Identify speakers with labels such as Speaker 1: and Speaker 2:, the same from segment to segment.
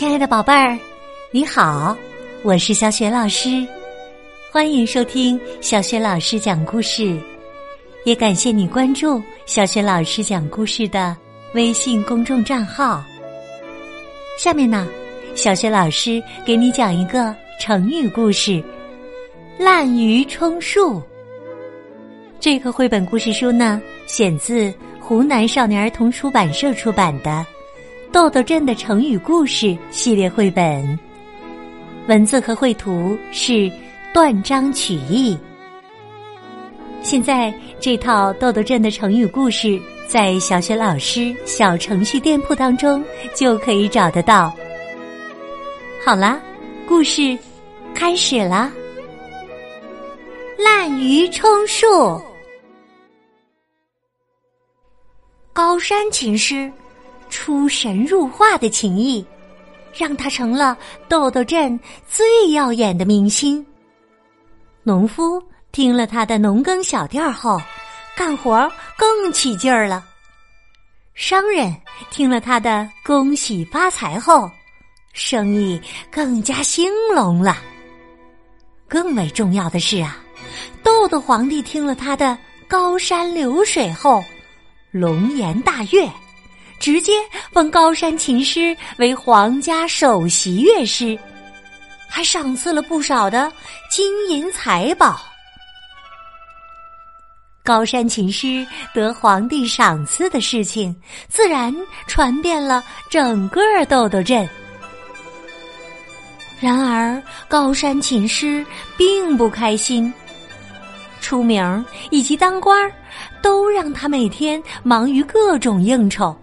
Speaker 1: 亲爱的宝贝儿，你好，我是小雪老师，欢迎收听小雪老师讲故事，也感谢你关注小雪老师讲故事的微信公众账号。下面呢，小雪老师给你讲一个成语故事——滥竽充数。这个绘本故事书呢，选自湖南少年儿童出版社出版的。豆豆镇的成语故事系列绘本，文字和绘图是断章取义。现在这套豆豆镇的成语故事，在小学老师小程序店铺当中就可以找得到。好啦，故事开始啦！滥竽充数，高山琴师。出神入化的情谊，让他成了豆豆镇最耀眼的明星。农夫听了他的农耕小调后，干活更起劲儿了；商人听了他的恭喜发财后，生意更加兴隆了。更为重要的是啊，豆豆皇帝听了他的高山流水后，龙颜大悦。直接封高山琴师为皇家首席乐师，还赏赐了不少的金银财宝。高山琴师得皇帝赏赐的事情，自然传遍了整个豆豆镇。然而，高山琴师并不开心，出名以及当官，都让他每天忙于各种应酬。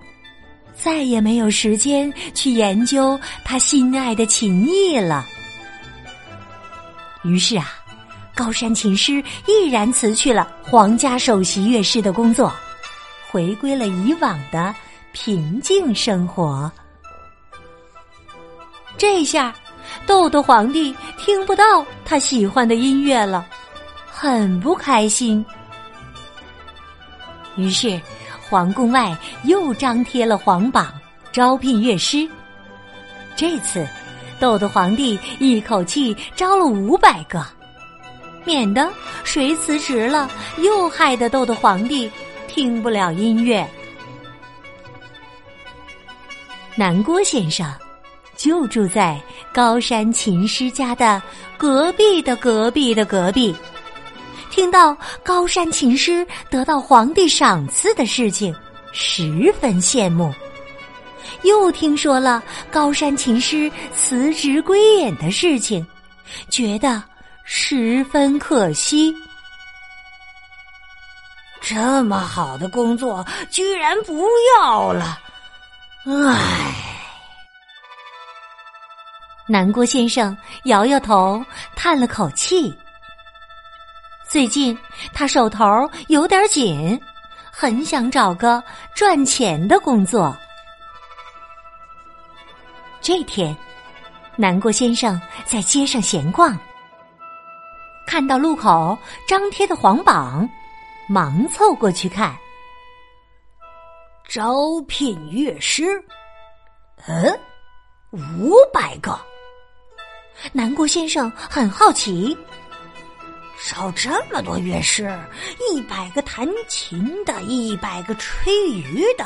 Speaker 1: 再也没有时间去研究他心爱的琴艺了。于是啊，高山琴师毅然辞去了皇家首席乐师的工作，回归了以往的平静生活。这下，豆豆皇帝听不到他喜欢的音乐了，很不开心。于是。皇宫外又张贴了皇榜，招聘乐师。这次，豆豆皇帝一口气招了五百个，免得谁辞职了，又害得豆豆皇帝听不了音乐。南郭先生就住在高山琴师家的隔壁的隔壁的隔壁。听到高山琴师得到皇帝赏赐的事情，十分羡慕；又听说了高山琴师辞职归隐的事情，觉得十分可惜。
Speaker 2: 这么好的工作居然不要了，唉！
Speaker 1: 南郭先生摇摇头，叹了口气。最近他手头有点紧，很想找个赚钱的工作。这天，南郭先生在街上闲逛，看到路口张贴的黄榜，忙凑过去看。
Speaker 2: 招聘乐师，嗯，五百个。
Speaker 1: 南郭先生很好奇。
Speaker 2: 招这么多乐师，一百个弹琴的，一百个吹竽的，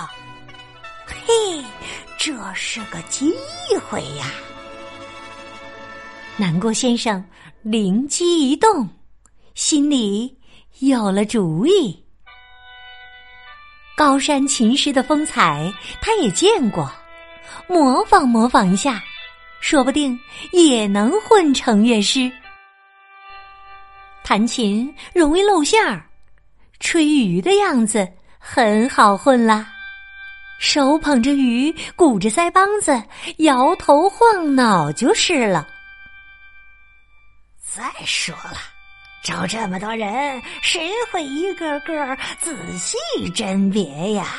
Speaker 2: 嘿，这是个机会呀！
Speaker 1: 南郭先生灵机一动，心里有了主意。高山琴师的风采，他也见过，模仿模仿一下，说不定也能混成乐师。弹琴容易露馅儿，吹鱼的样子很好混啦。手捧着鱼，鼓着腮帮子，摇头晃脑就是了。
Speaker 2: 再说了，招这么多人，谁会一个个仔细甄别呀？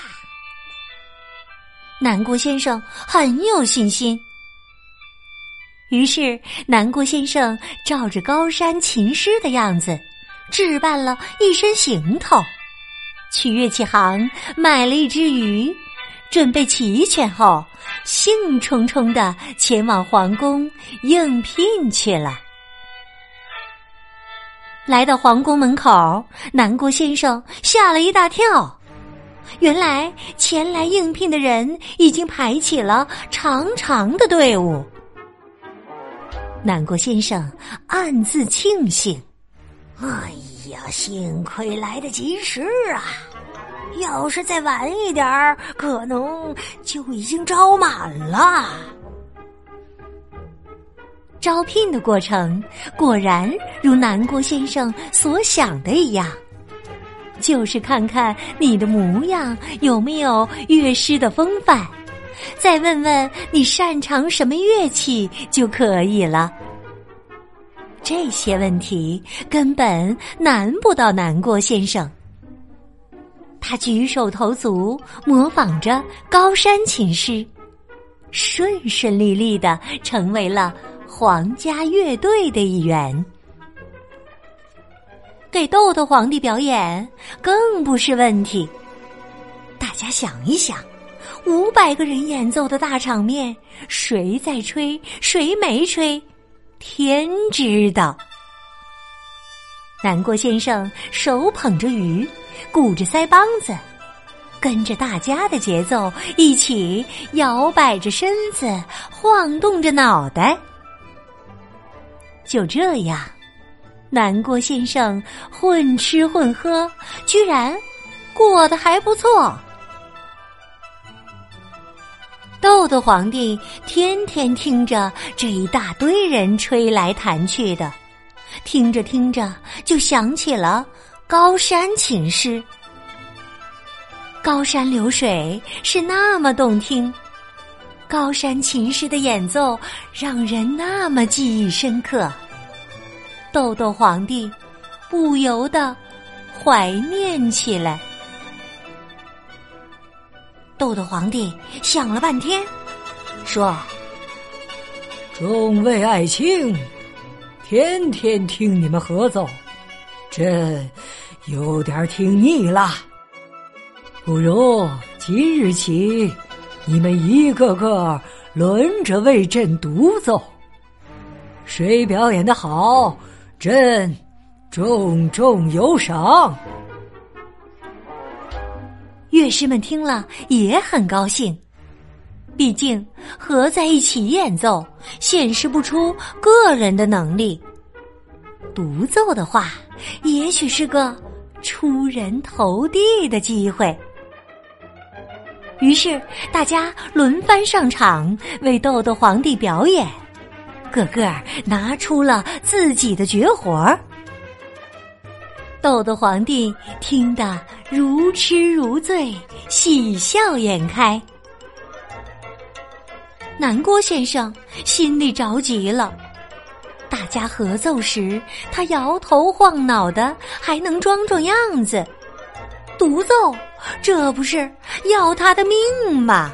Speaker 1: 南郭先生很有信心。于是，南郭先生照着高山琴师的样子，置办了一身行头，去乐器行买了一只鱼，准备齐全后，兴冲冲的前往皇宫应聘去了。来到皇宫门口，南郭先生吓了一大跳。原来前来应聘的人已经排起了长长的队伍。南郭先生暗自庆幸：“
Speaker 2: 哎呀，幸亏来得及时啊！要是再晚一点儿，可能就已经招满了。”
Speaker 1: 招聘的过程果然如南郭先生所想的一样。就是看看你的模样有没有乐师的风范，再问问你擅长什么乐器就可以了。这些问题根本难不到南郭先生。他举手投足模仿着高山琴师，顺顺利利的成为了皇家乐队的一员。给豆豆皇帝表演更不是问题。大家想一想，五百个人演奏的大场面，谁在吹，谁没吹，天知道。南郭先生手捧着鱼，鼓着腮帮子，跟着大家的节奏一起摇摆着身子，晃动着脑袋。就这样。南郭先生混吃混喝，居然过得还不错。豆豆皇帝天天听着这一大堆人吹来弹去的，听着听着就想起了高山琴师。高山流水是那么动听，高山琴师的演奏让人那么记忆深刻。豆豆皇帝不由得怀念起来。豆豆皇帝想了半天，说：“
Speaker 3: 众位爱卿，天天听你们合奏，朕有点听腻了。不如今日起，你们一个个轮着为朕独奏，谁表演的好。”朕重重有赏。
Speaker 1: 乐师们听了也很高兴，毕竟合在一起演奏，显示不出个人的能力；独奏的话，也许是个出人头地的机会。于是，大家轮番上场为豆豆皇帝表演。个个拿出了自己的绝活儿，豆豆皇帝听得如痴如醉，喜笑颜开。南郭先生心里着急了，大家合奏时，他摇头晃脑的，还能装装样子；独奏，这不是要他的命吗？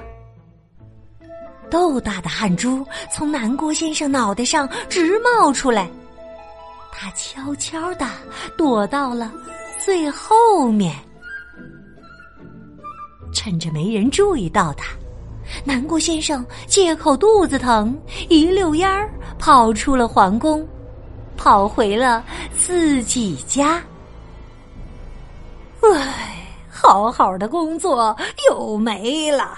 Speaker 1: 豆大的汗珠从南郭先生脑袋上直冒出来，他悄悄的躲到了最后面。趁着没人注意到他，南郭先生借口肚子疼，一溜烟儿跑出了皇宫，跑回了自己家。唉，好好的工作又没了。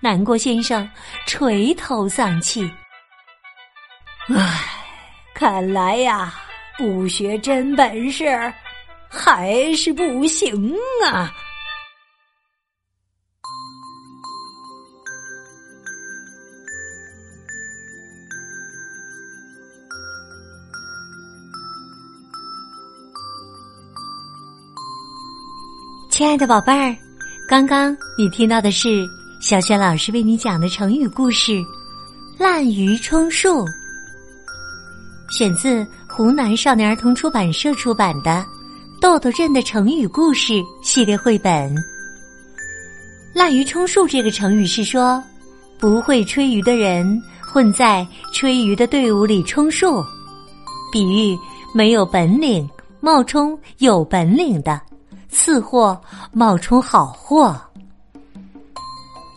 Speaker 1: 南郭先生垂头丧气，
Speaker 2: 唉，看来呀，不学真本事还是不行啊！
Speaker 1: 亲爱的宝贝儿，刚刚你听到的是。小轩老师为你讲的成语故事《滥竽充数》，选自湖南少年儿童出版社出版的《豆豆镇的成语故事》系列绘本。滥竽充数这个成语是说，不会吹竽的人混在吹竽的队伍里充数，比喻没有本领冒充有本领的，次货冒充好货。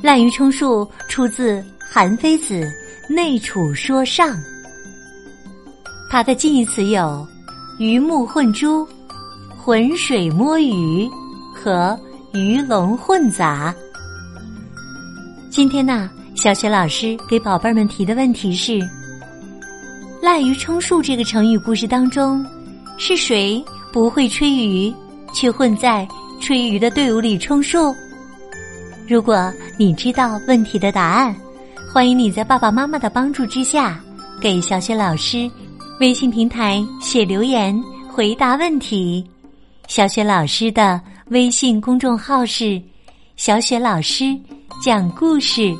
Speaker 1: 滥竽充数出自《韩非子·内储说上》，它的近义词有“鱼目混珠”“浑水摸鱼”和“鱼龙混杂”。今天呢，小雪老师给宝贝儿们提的问题是：“滥竽充数”这个成语故事当中，是谁不会吹竽，却混在吹鱼的队伍里充数？如果你知道问题的答案，欢迎你在爸爸妈妈的帮助之下，给小雪老师微信平台写留言回答问题。小雪老师的微信公众号是“小雪老师讲故事”。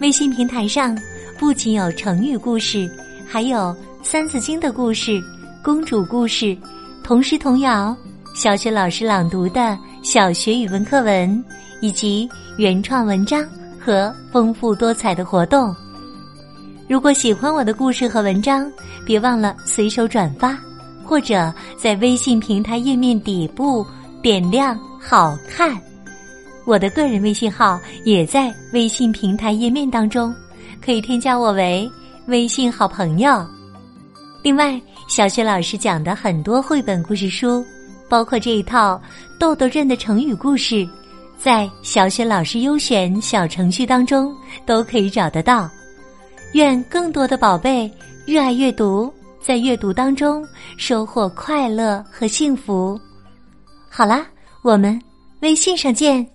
Speaker 1: 微信平台上不仅有成语故事，还有《三字经》的故事、公主故事、童诗童谣、小雪老师朗读的小学语文课文。以及原创文章和丰富多彩的活动。如果喜欢我的故事和文章，别忘了随手转发，或者在微信平台页面底部点亮“好看”。我的个人微信号也在微信平台页面当中，可以添加我为微信好朋友。另外，小雪老师讲的很多绘本故事书，包括这一套《豆豆镇的成语故事》。在小雪老师优选小程序当中都可以找得到。愿更多的宝贝热爱阅读，在阅读当中收获快乐和幸福。好啦，我们微信上见。